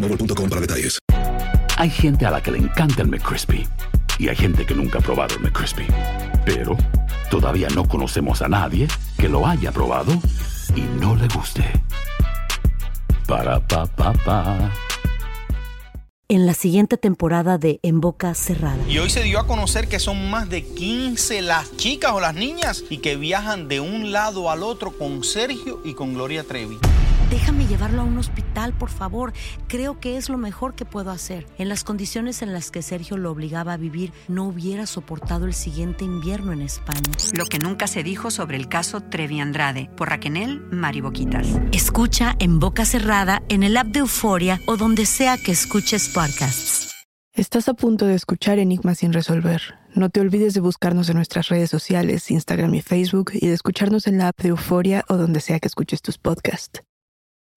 boostmobile.com para detalles. Hay gente a la que le encanta el McCrispy y hay gente que nunca ha probado el McCrispy. Pero todavía no conocemos a nadie que lo haya probado y no le guste. Para pa pa pa. En la siguiente temporada de En Boca Cerrada. Y hoy se dio a conocer que son más de 15 las chicas o las niñas y que viajan de un lado al otro con Sergio y con Gloria Trevi. Déjame llevarlo a un hospital, por favor. Creo que es lo mejor que puedo hacer. En las condiciones en las que Sergio lo obligaba a vivir, no hubiera soportado el siguiente invierno en España. Lo que nunca se dijo sobre el caso Trevi Andrade por Raquel Mariboquitas. Escucha en boca cerrada, en el app de Euforia o donde sea que escuches podcasts. Estás a punto de escuchar Enigmas sin resolver. No te olvides de buscarnos en nuestras redes sociales, Instagram y Facebook, y de escucharnos en la app de Euforia o donde sea que escuches tus podcasts.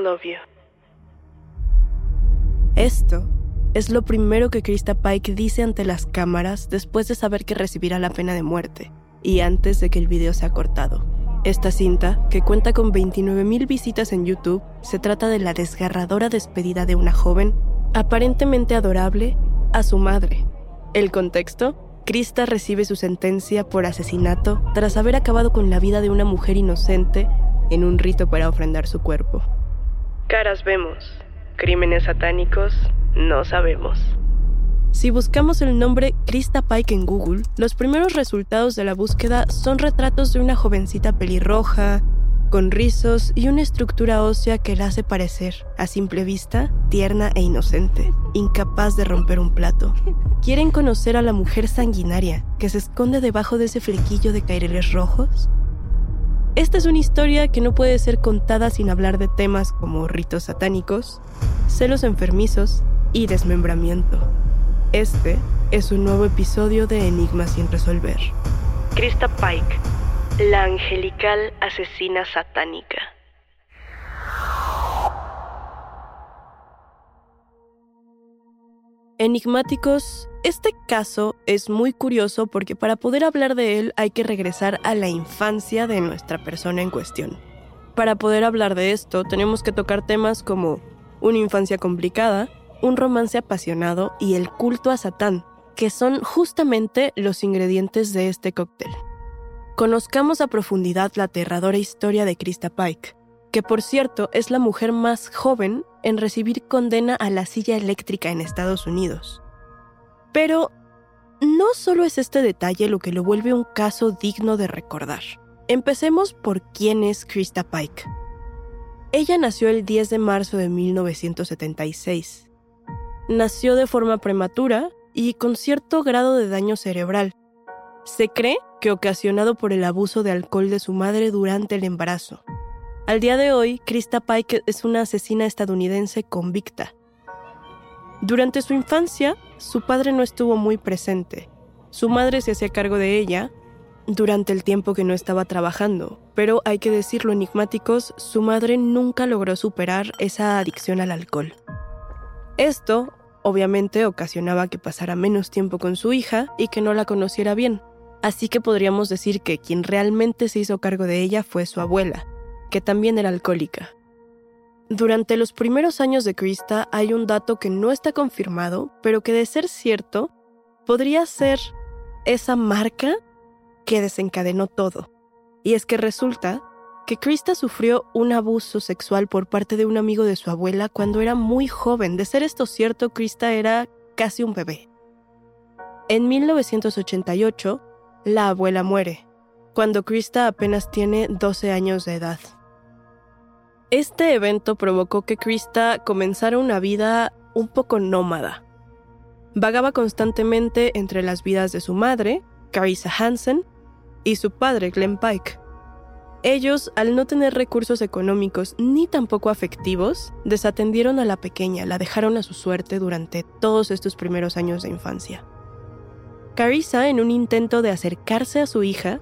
Love you. Esto es lo primero que Krista Pike dice ante las cámaras después de saber que recibirá la pena de muerte y antes de que el video sea cortado. Esta cinta, que cuenta con 29.000 visitas en YouTube, se trata de la desgarradora despedida de una joven, aparentemente adorable, a su madre. El contexto, Krista recibe su sentencia por asesinato tras haber acabado con la vida de una mujer inocente en un rito para ofrendar su cuerpo. Caras vemos, crímenes satánicos no sabemos. Si buscamos el nombre Krista Pike en Google, los primeros resultados de la búsqueda son retratos de una jovencita pelirroja, con rizos y una estructura ósea que la hace parecer, a simple vista, tierna e inocente, incapaz de romper un plato. ¿Quieren conocer a la mujer sanguinaria que se esconde debajo de ese flequillo de caireles rojos? Esta es una historia que no puede ser contada sin hablar de temas como ritos satánicos, celos enfermizos y desmembramiento. Este es un nuevo episodio de Enigmas sin resolver. Krista Pike, la angelical asesina satánica. Enigmáticos, este caso es muy curioso porque para poder hablar de él hay que regresar a la infancia de nuestra persona en cuestión. Para poder hablar de esto tenemos que tocar temas como una infancia complicada, un romance apasionado y el culto a Satán, que son justamente los ingredientes de este cóctel. Conozcamos a profundidad la aterradora historia de Krista Pike, que por cierto es la mujer más joven en recibir condena a la silla eléctrica en Estados Unidos. Pero no solo es este detalle lo que lo vuelve un caso digno de recordar. Empecemos por quién es Krista Pike. Ella nació el 10 de marzo de 1976. Nació de forma prematura y con cierto grado de daño cerebral. Se cree que ocasionado por el abuso de alcohol de su madre durante el embarazo. Al día de hoy, Krista Pike es una asesina estadounidense convicta. Durante su infancia, su padre no estuvo muy presente. Su madre se hacía cargo de ella durante el tiempo que no estaba trabajando, pero hay que decirlo enigmáticos, su madre nunca logró superar esa adicción al alcohol. Esto, obviamente, ocasionaba que pasara menos tiempo con su hija y que no la conociera bien, así que podríamos decir que quien realmente se hizo cargo de ella fue su abuela, que también era alcohólica. Durante los primeros años de Krista hay un dato que no está confirmado, pero que de ser cierto, podría ser esa marca que desencadenó todo. Y es que resulta que Krista sufrió un abuso sexual por parte de un amigo de su abuela cuando era muy joven. De ser esto cierto, Krista era casi un bebé. En 1988, la abuela muere, cuando Krista apenas tiene 12 años de edad. Este evento provocó que Krista comenzara una vida un poco nómada. Vagaba constantemente entre las vidas de su madre, Carissa Hansen, y su padre, Glenn Pike. Ellos, al no tener recursos económicos ni tampoco afectivos, desatendieron a la pequeña, la dejaron a su suerte durante todos estos primeros años de infancia. Carissa, en un intento de acercarse a su hija,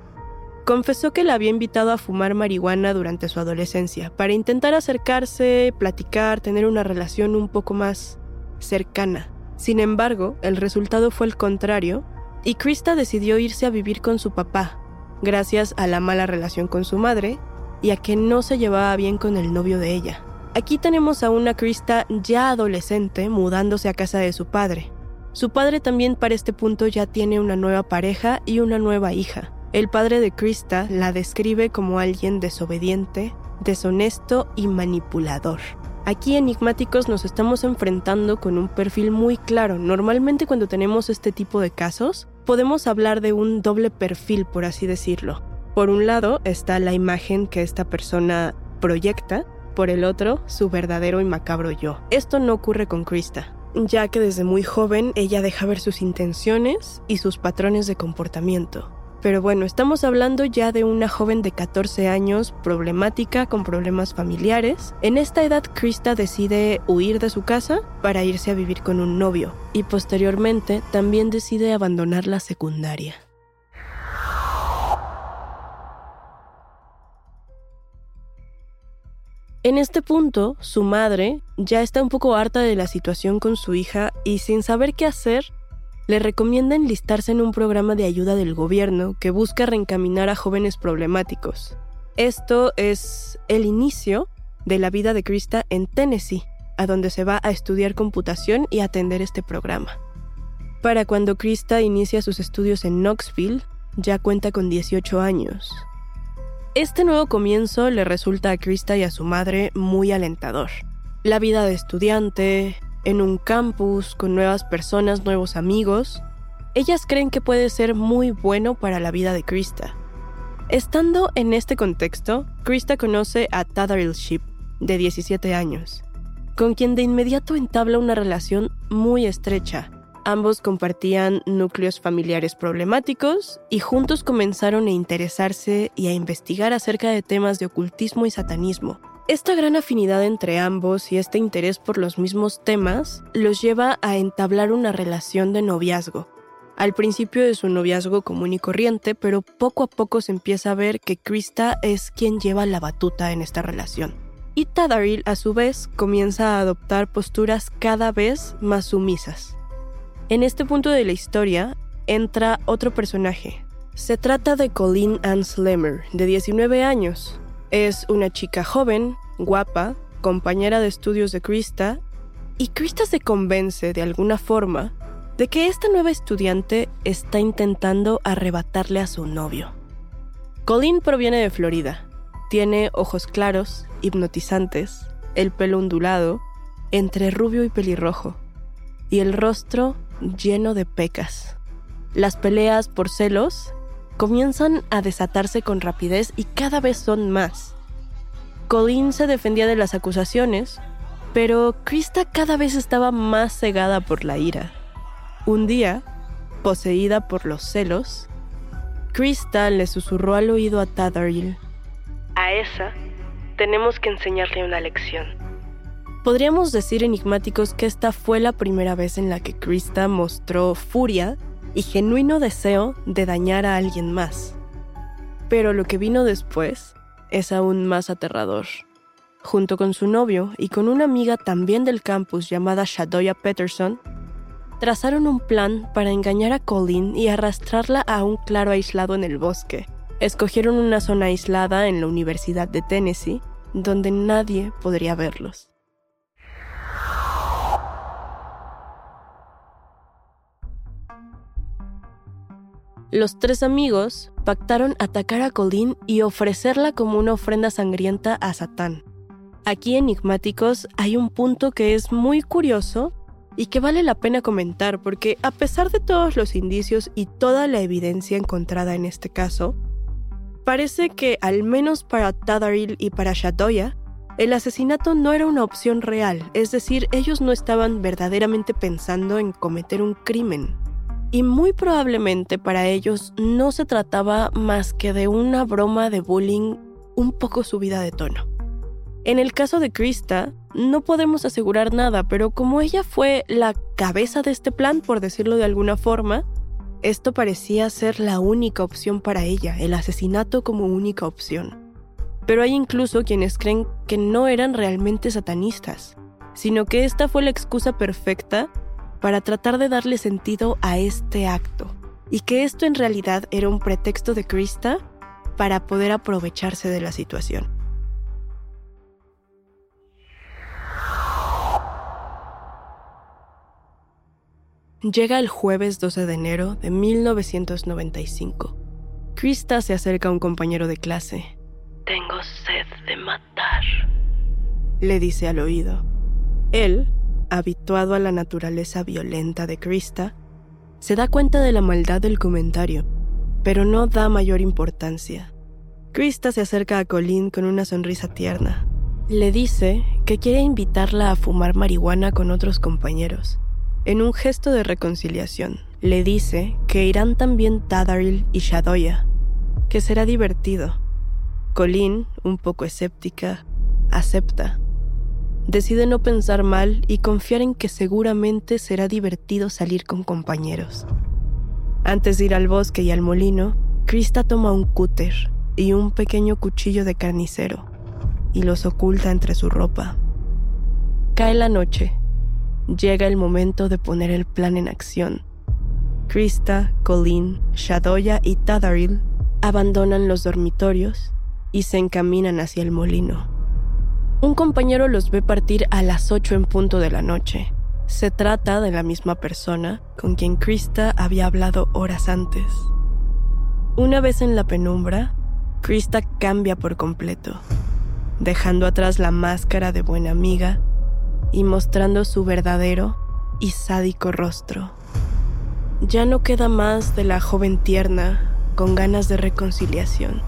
confesó que la había invitado a fumar marihuana durante su adolescencia, para intentar acercarse, platicar, tener una relación un poco más cercana. Sin embargo, el resultado fue el contrario, y Krista decidió irse a vivir con su papá, gracias a la mala relación con su madre y a que no se llevaba bien con el novio de ella. Aquí tenemos a una Krista ya adolescente mudándose a casa de su padre. Su padre también para este punto ya tiene una nueva pareja y una nueva hija. El padre de Krista la describe como alguien desobediente, deshonesto y manipulador. Aquí enigmáticos nos estamos enfrentando con un perfil muy claro. Normalmente cuando tenemos este tipo de casos, podemos hablar de un doble perfil, por así decirlo. Por un lado está la imagen que esta persona proyecta, por el otro, su verdadero y macabro yo. Esto no ocurre con Krista, ya que desde muy joven ella deja ver sus intenciones y sus patrones de comportamiento. Pero bueno, estamos hablando ya de una joven de 14 años problemática con problemas familiares. En esta edad, Krista decide huir de su casa para irse a vivir con un novio y posteriormente también decide abandonar la secundaria. En este punto, su madre ya está un poco harta de la situación con su hija y sin saber qué hacer, le recomienda enlistarse en un programa de ayuda del gobierno que busca reencaminar a jóvenes problemáticos. Esto es el inicio de la vida de Krista en Tennessee, a donde se va a estudiar computación y atender este programa. Para cuando Krista inicia sus estudios en Knoxville, ya cuenta con 18 años. Este nuevo comienzo le resulta a Krista y a su madre muy alentador. La vida de estudiante, en un campus, con nuevas personas, nuevos amigos, ellas creen que puede ser muy bueno para la vida de Krista. Estando en este contexto, Krista conoce a Tadaril Ship, de 17 años, con quien de inmediato entabla una relación muy estrecha. Ambos compartían núcleos familiares problemáticos y juntos comenzaron a interesarse y a investigar acerca de temas de ocultismo y satanismo, esta gran afinidad entre ambos y este interés por los mismos temas los lleva a entablar una relación de noviazgo. Al principio de su noviazgo común y corriente, pero poco a poco se empieza a ver que Krista es quien lleva la batuta en esta relación. Y Tadaril, a su vez, comienza a adoptar posturas cada vez más sumisas. En este punto de la historia entra otro personaje. Se trata de Colleen Ann Slemmer, de 19 años, es una chica joven, guapa, compañera de estudios de Krista, y Krista se convence de alguna forma de que esta nueva estudiante está intentando arrebatarle a su novio. Colleen proviene de Florida. Tiene ojos claros, hipnotizantes, el pelo ondulado, entre rubio y pelirrojo, y el rostro lleno de pecas. Las peleas por celos comienzan a desatarse con rapidez y cada vez son más. Colleen se defendía de las acusaciones, pero Krista cada vez estaba más cegada por la ira. Un día, poseída por los celos, Krista le susurró al oído a Tatharil. A esa tenemos que enseñarle una lección. Podríamos decir enigmáticos que esta fue la primera vez en la que Krista mostró furia y genuino deseo de dañar a alguien más. Pero lo que vino después es aún más aterrador. Junto con su novio y con una amiga también del campus llamada Shadoya Peterson, trazaron un plan para engañar a Colleen y arrastrarla a un claro aislado en el bosque. Escogieron una zona aislada en la Universidad de Tennessee, donde nadie podría verlos. Los tres amigos pactaron atacar a Colleen y ofrecerla como una ofrenda sangrienta a Satán. Aquí enigmáticos hay un punto que es muy curioso y que vale la pena comentar porque a pesar de todos los indicios y toda la evidencia encontrada en este caso, parece que al menos para Tadaril y para Shadoya, el asesinato no era una opción real, es decir, ellos no estaban verdaderamente pensando en cometer un crimen. Y muy probablemente para ellos no se trataba más que de una broma de bullying un poco subida de tono. En el caso de Krista, no podemos asegurar nada, pero como ella fue la cabeza de este plan, por decirlo de alguna forma, esto parecía ser la única opción para ella, el asesinato como única opción. Pero hay incluso quienes creen que no eran realmente satanistas, sino que esta fue la excusa perfecta para tratar de darle sentido a este acto, y que esto en realidad era un pretexto de Krista para poder aprovecharse de la situación. Llega el jueves 12 de enero de 1995. Krista se acerca a un compañero de clase. Tengo sed de matar, le dice al oído. Él, habituado a la naturaleza violenta de Krista, se da cuenta de la maldad del comentario, pero no da mayor importancia. Krista se acerca a Colleen con una sonrisa tierna. Le dice que quiere invitarla a fumar marihuana con otros compañeros en un gesto de reconciliación, le dice que irán también Tadaril y Shadoya, que será divertido. Colleen, un poco escéptica, acepta. Decide no pensar mal y confiar en que seguramente será divertido salir con compañeros. Antes de ir al bosque y al molino, Krista toma un cúter y un pequeño cuchillo de carnicero y los oculta entre su ropa. Cae la noche llega el momento de poner el plan en acción. Krista, Colleen, Shadoya y Tadaril abandonan los dormitorios y se encaminan hacia el molino. Un compañero los ve partir a las 8 en punto de la noche. Se trata de la misma persona con quien Krista había hablado horas antes. Una vez en la penumbra, Krista cambia por completo, dejando atrás la máscara de buena amiga y mostrando su verdadero y sádico rostro. Ya no queda más de la joven tierna con ganas de reconciliación.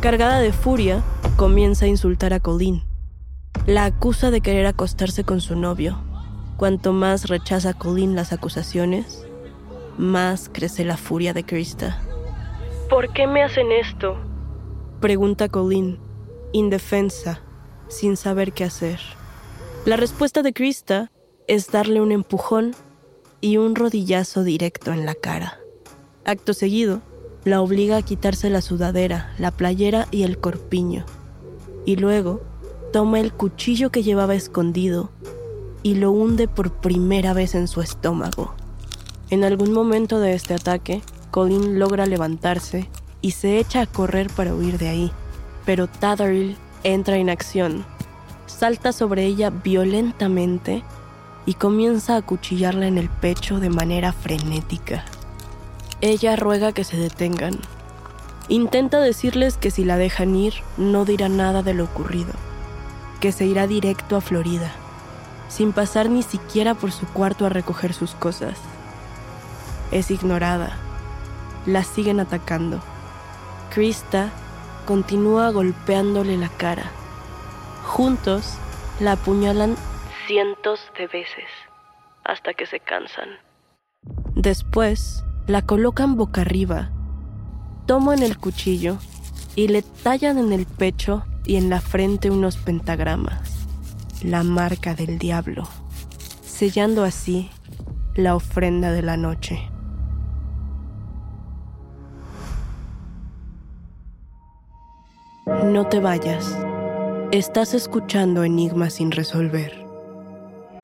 Cargada de furia, comienza a insultar a Colleen. La acusa de querer acostarse con su novio. Cuanto más rechaza Colleen las acusaciones, más crece la furia de Krista. ¿Por qué me hacen esto? Pregunta Colleen, indefensa, sin saber qué hacer. La respuesta de Krista es darle un empujón y un rodillazo directo en la cara. Acto seguido, la obliga a quitarse la sudadera, la playera y el corpiño. Y luego, toma el cuchillo que llevaba escondido y lo hunde por primera vez en su estómago. En algún momento de este ataque, Colin logra levantarse y se echa a correr para huir de ahí, pero Tatheril entra en acción salta sobre ella violentamente y comienza a cuchillarla en el pecho de manera frenética. Ella ruega que se detengan. Intenta decirles que si la dejan ir no dirá nada de lo ocurrido, que se irá directo a Florida, sin pasar ni siquiera por su cuarto a recoger sus cosas. Es ignorada. La siguen atacando. Krista continúa golpeándole la cara Juntos la apuñalan cientos de veces hasta que se cansan. Después la colocan boca arriba, toman el cuchillo y le tallan en el pecho y en la frente unos pentagramas, la marca del diablo, sellando así la ofrenda de la noche. No te vayas. Estás escuchando Enigmas sin resolver.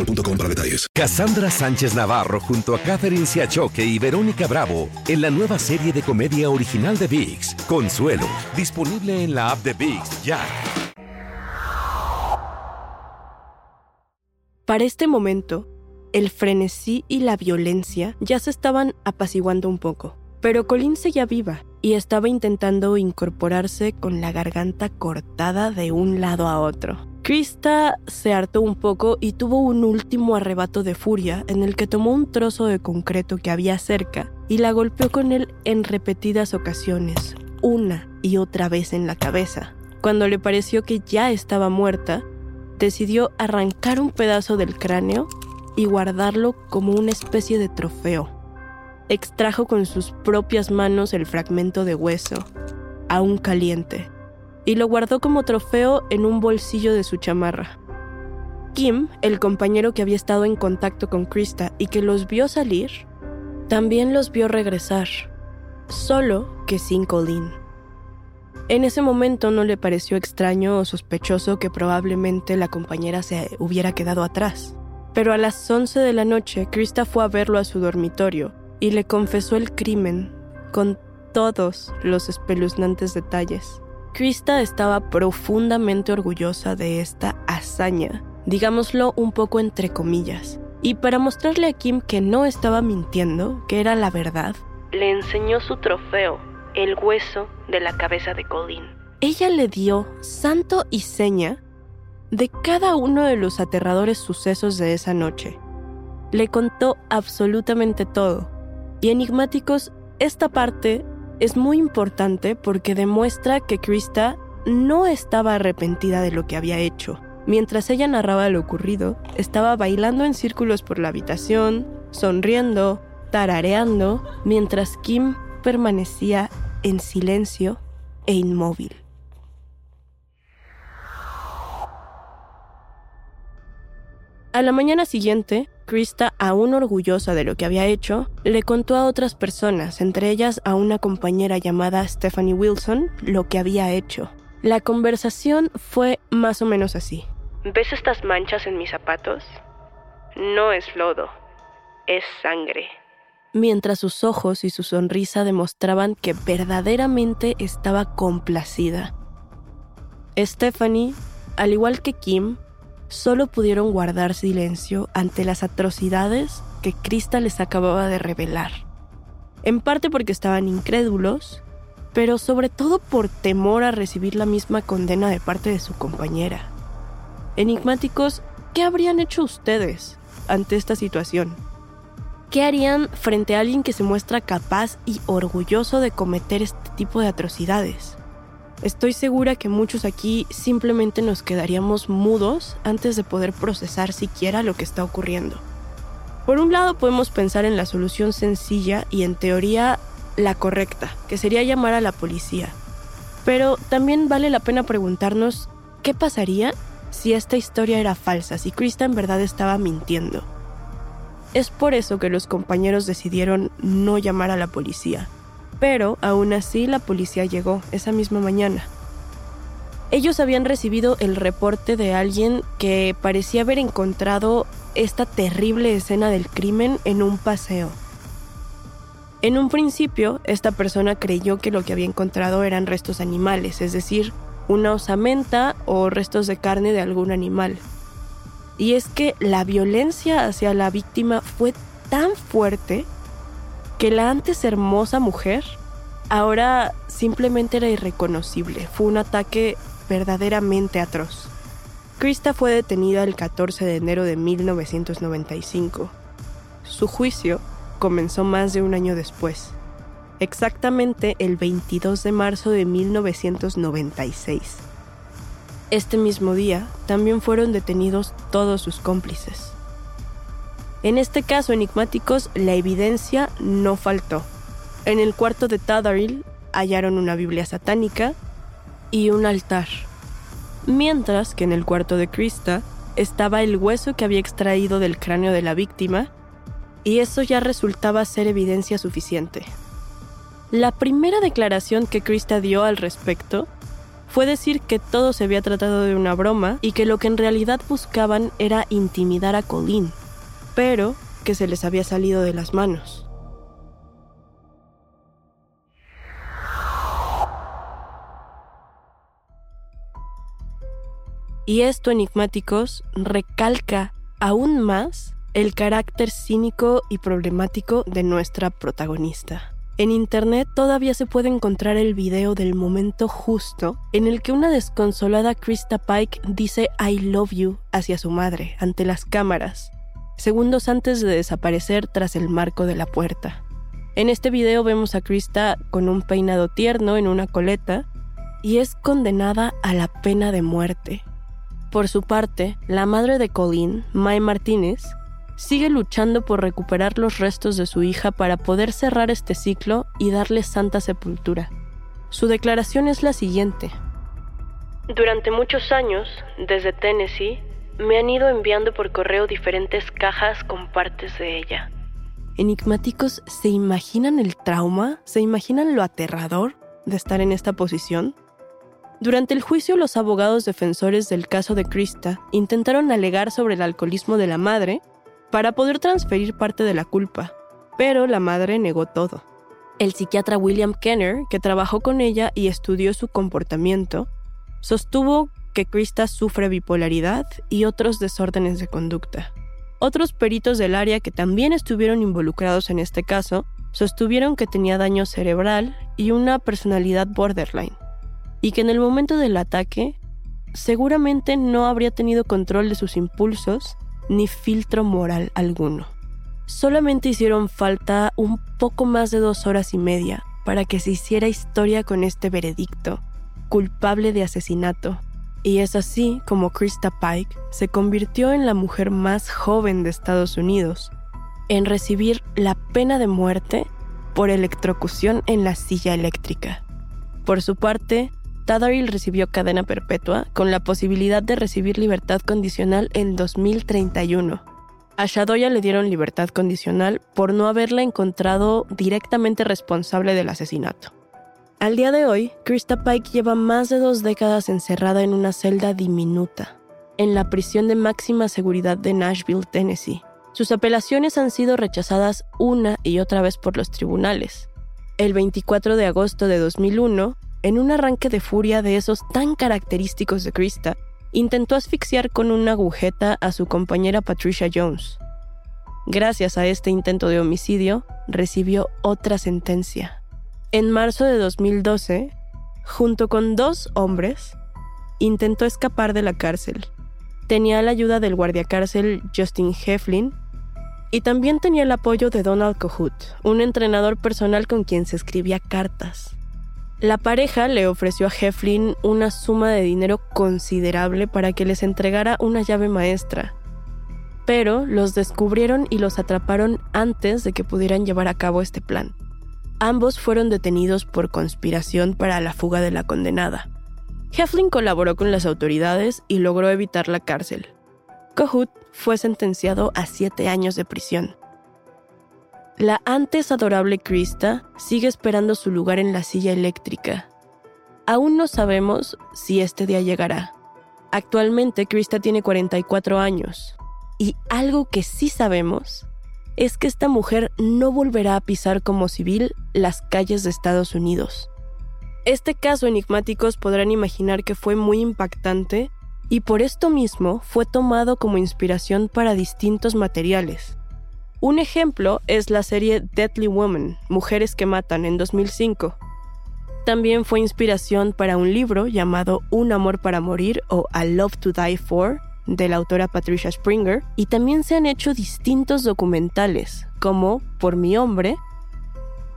boostmobile.com para detalles. Cassandra Sánchez Navarro junto a Catherine Siachoque y Verónica Bravo en la nueva serie de comedia original de VIX, Consuelo, disponible en la app de VIX ya. Para este momento, el frenesí y la violencia ya se estaban apaciguando un poco, pero Colin seguía viva y estaba intentando incorporarse con la garganta cortada de un lado a otro. Krista se hartó un poco y tuvo un último arrebato de furia en el que tomó un trozo de concreto que había cerca y la golpeó con él en repetidas ocasiones, una y otra vez en la cabeza. Cuando le pareció que ya estaba muerta, decidió arrancar un pedazo del cráneo y guardarlo como una especie de trofeo. Extrajo con sus propias manos el fragmento de hueso, aún caliente y lo guardó como trofeo en un bolsillo de su chamarra. Kim, el compañero que había estado en contacto con Krista y que los vio salir, también los vio regresar, solo que sin Colleen. En ese momento no le pareció extraño o sospechoso que probablemente la compañera se hubiera quedado atrás. Pero a las 11 de la noche, Krista fue a verlo a su dormitorio y le confesó el crimen con todos los espeluznantes detalles. Krista estaba profundamente orgullosa de esta hazaña, digámoslo un poco entre comillas. Y para mostrarle a Kim que no estaba mintiendo, que era la verdad, le enseñó su trofeo, el hueso de la cabeza de Colin. Ella le dio santo y seña de cada uno de los aterradores sucesos de esa noche. Le contó absolutamente todo. Y enigmáticos, esta parte es muy importante porque demuestra que Krista no estaba arrepentida de lo que había hecho. Mientras ella narraba lo ocurrido, estaba bailando en círculos por la habitación, sonriendo, tarareando, mientras Kim permanecía en silencio e inmóvil. A la mañana siguiente, Krista, aún orgullosa de lo que había hecho, le contó a otras personas, entre ellas a una compañera llamada Stephanie Wilson, lo que había hecho. La conversación fue más o menos así. ¿Ves estas manchas en mis zapatos? No es lodo, es sangre. Mientras sus ojos y su sonrisa demostraban que verdaderamente estaba complacida. Stephanie, al igual que Kim, solo pudieron guardar silencio ante las atrocidades que Krista les acababa de revelar. En parte porque estaban incrédulos, pero sobre todo por temor a recibir la misma condena de parte de su compañera. Enigmáticos, ¿qué habrían hecho ustedes ante esta situación? ¿Qué harían frente a alguien que se muestra capaz y orgulloso de cometer este tipo de atrocidades? Estoy segura que muchos aquí simplemente nos quedaríamos mudos antes de poder procesar siquiera lo que está ocurriendo. Por un lado podemos pensar en la solución sencilla y en teoría la correcta, que sería llamar a la policía. Pero también vale la pena preguntarnos qué pasaría si esta historia era falsa, si Krista en verdad estaba mintiendo. Es por eso que los compañeros decidieron no llamar a la policía pero aún así la policía llegó esa misma mañana. Ellos habían recibido el reporte de alguien que parecía haber encontrado esta terrible escena del crimen en un paseo. En un principio, esta persona creyó que lo que había encontrado eran restos animales, es decir, una osamenta o restos de carne de algún animal. Y es que la violencia hacia la víctima fue tan fuerte que la antes hermosa mujer ahora simplemente era irreconocible. Fue un ataque verdaderamente atroz. Krista fue detenida el 14 de enero de 1995. Su juicio comenzó más de un año después, exactamente el 22 de marzo de 1996. Este mismo día también fueron detenidos todos sus cómplices. En este caso enigmáticos, la evidencia no faltó. En el cuarto de Tadaril hallaron una Biblia satánica y un altar, mientras que en el cuarto de Krista estaba el hueso que había extraído del cráneo de la víctima, y eso ya resultaba ser evidencia suficiente. La primera declaración que Krista dio al respecto fue decir que todo se había tratado de una broma y que lo que en realidad buscaban era intimidar a Colleen, pero que se les había salido de las manos. Y esto, enigmáticos, recalca aún más el carácter cínico y problemático de nuestra protagonista. En internet todavía se puede encontrar el video del momento justo en el que una desconsolada Krista Pike dice I love you hacia su madre ante las cámaras, segundos antes de desaparecer tras el marco de la puerta. En este video vemos a Krista con un peinado tierno en una coleta y es condenada a la pena de muerte. Por su parte, la madre de Colleen, Mae Martínez, sigue luchando por recuperar los restos de su hija para poder cerrar este ciclo y darle santa sepultura. Su declaración es la siguiente. Durante muchos años, desde Tennessee, me han ido enviando por correo diferentes cajas con partes de ella. Enigmáticos, ¿se imaginan el trauma? ¿Se imaginan lo aterrador de estar en esta posición? Durante el juicio, los abogados defensores del caso de Krista intentaron alegar sobre el alcoholismo de la madre para poder transferir parte de la culpa, pero la madre negó todo. El psiquiatra William Kenner, que trabajó con ella y estudió su comportamiento, sostuvo que Krista sufre bipolaridad y otros desórdenes de conducta. Otros peritos del área que también estuvieron involucrados en este caso sostuvieron que tenía daño cerebral y una personalidad borderline, y que en el momento del ataque seguramente no habría tenido control de sus impulsos ni filtro moral alguno. Solamente hicieron falta un poco más de dos horas y media para que se hiciera historia con este veredicto, culpable de asesinato. Y es así como Krista Pike se convirtió en la mujer más joven de Estados Unidos en recibir la pena de muerte por electrocución en la silla eléctrica. Por su parte, Tadaril recibió cadena perpetua con la posibilidad de recibir libertad condicional en 2031. A Shadoya le dieron libertad condicional por no haberla encontrado directamente responsable del asesinato. Al día de hoy, Krista Pike lleva más de dos décadas encerrada en una celda diminuta, en la prisión de máxima seguridad de Nashville, Tennessee. Sus apelaciones han sido rechazadas una y otra vez por los tribunales. El 24 de agosto de 2001, en un arranque de furia de esos tan característicos de Krista, intentó asfixiar con una agujeta a su compañera Patricia Jones. Gracias a este intento de homicidio, recibió otra sentencia. En marzo de 2012, junto con dos hombres, intentó escapar de la cárcel. Tenía la ayuda del guardiacárcel Justin Heflin y también tenía el apoyo de Donald Kohut, un entrenador personal con quien se escribía cartas. La pareja le ofreció a Heflin una suma de dinero considerable para que les entregara una llave maestra, pero los descubrieron y los atraparon antes de que pudieran llevar a cabo este plan. Ambos fueron detenidos por conspiración para la fuga de la condenada. Heflin colaboró con las autoridades y logró evitar la cárcel. Kohut fue sentenciado a siete años de prisión. La antes adorable Krista sigue esperando su lugar en la silla eléctrica. Aún no sabemos si este día llegará. Actualmente Krista tiene 44 años. Y algo que sí sabemos es que esta mujer no volverá a pisar como civil las calles de Estados Unidos. Este caso enigmáticos podrán imaginar que fue muy impactante y por esto mismo fue tomado como inspiración para distintos materiales. Un ejemplo es la serie Deadly Woman, Mujeres que Matan, en 2005. También fue inspiración para un libro llamado Un Amor para Morir o A Love to Die For, de la autora Patricia Springer, y también se han hecho distintos documentales, como Por mi hombre,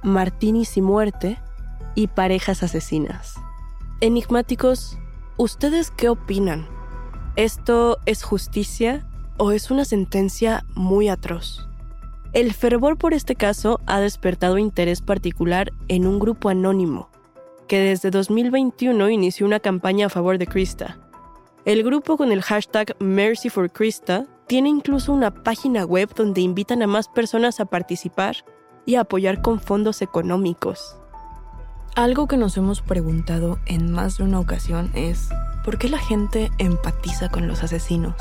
Martinis y muerte y Parejas asesinas. Enigmáticos, ¿ustedes qué opinan? ¿Esto es justicia o es una sentencia muy atroz? El fervor por este caso ha despertado interés particular en un grupo anónimo, que desde 2021 inició una campaña a favor de Krista. El grupo con el hashtag Mercy for Krista tiene incluso una página web donde invitan a más personas a participar y a apoyar con fondos económicos. Algo que nos hemos preguntado en más de una ocasión es, ¿por qué la gente empatiza con los asesinos?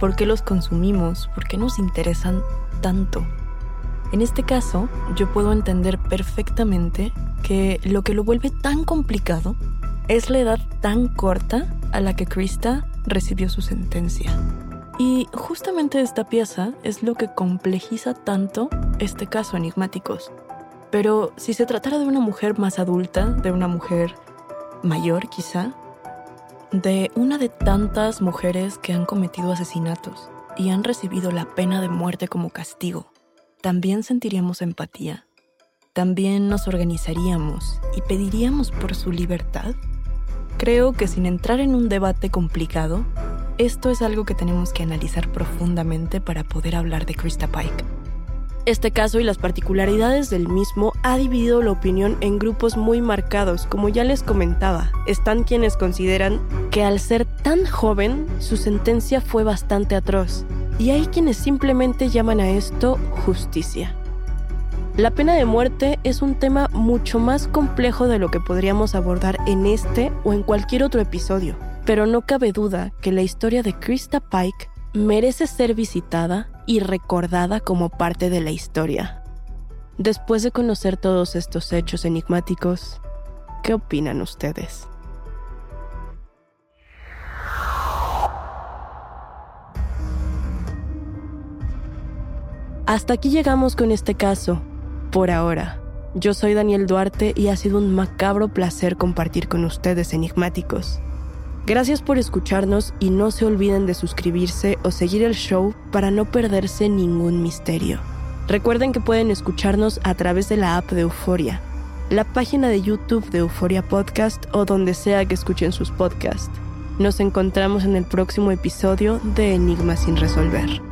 ¿Por qué los consumimos? ¿Por qué nos interesan tanto? En este caso, yo puedo entender perfectamente que lo que lo vuelve tan complicado es la edad tan corta a la que Krista recibió su sentencia. Y justamente esta pieza es lo que complejiza tanto este caso enigmáticos. Pero si se tratara de una mujer más adulta, de una mujer mayor quizá, de una de tantas mujeres que han cometido asesinatos y han recibido la pena de muerte como castigo, también sentiríamos empatía. También nos organizaríamos y pediríamos por su libertad. Creo que sin entrar en un debate complicado, esto es algo que tenemos que analizar profundamente para poder hablar de Krista Pike. Este caso y las particularidades del mismo ha dividido la opinión en grupos muy marcados, como ya les comentaba. Están quienes consideran que al ser tan joven, su sentencia fue bastante atroz, y hay quienes simplemente llaman a esto justicia. La pena de muerte es un tema mucho más complejo de lo que podríamos abordar en este o en cualquier otro episodio, pero no cabe duda que la historia de Krista Pike merece ser visitada y recordada como parte de la historia. Después de conocer todos estos hechos enigmáticos, ¿qué opinan ustedes? Hasta aquí llegamos con este caso, por ahora. Yo soy Daniel Duarte y ha sido un macabro placer compartir con ustedes enigmáticos. Gracias por escucharnos y no se olviden de suscribirse o seguir el show para no perderse ningún misterio. Recuerden que pueden escucharnos a través de la app de Euforia, la página de YouTube de Euforia Podcast o donde sea que escuchen sus podcasts. Nos encontramos en el próximo episodio de Enigma sin resolver.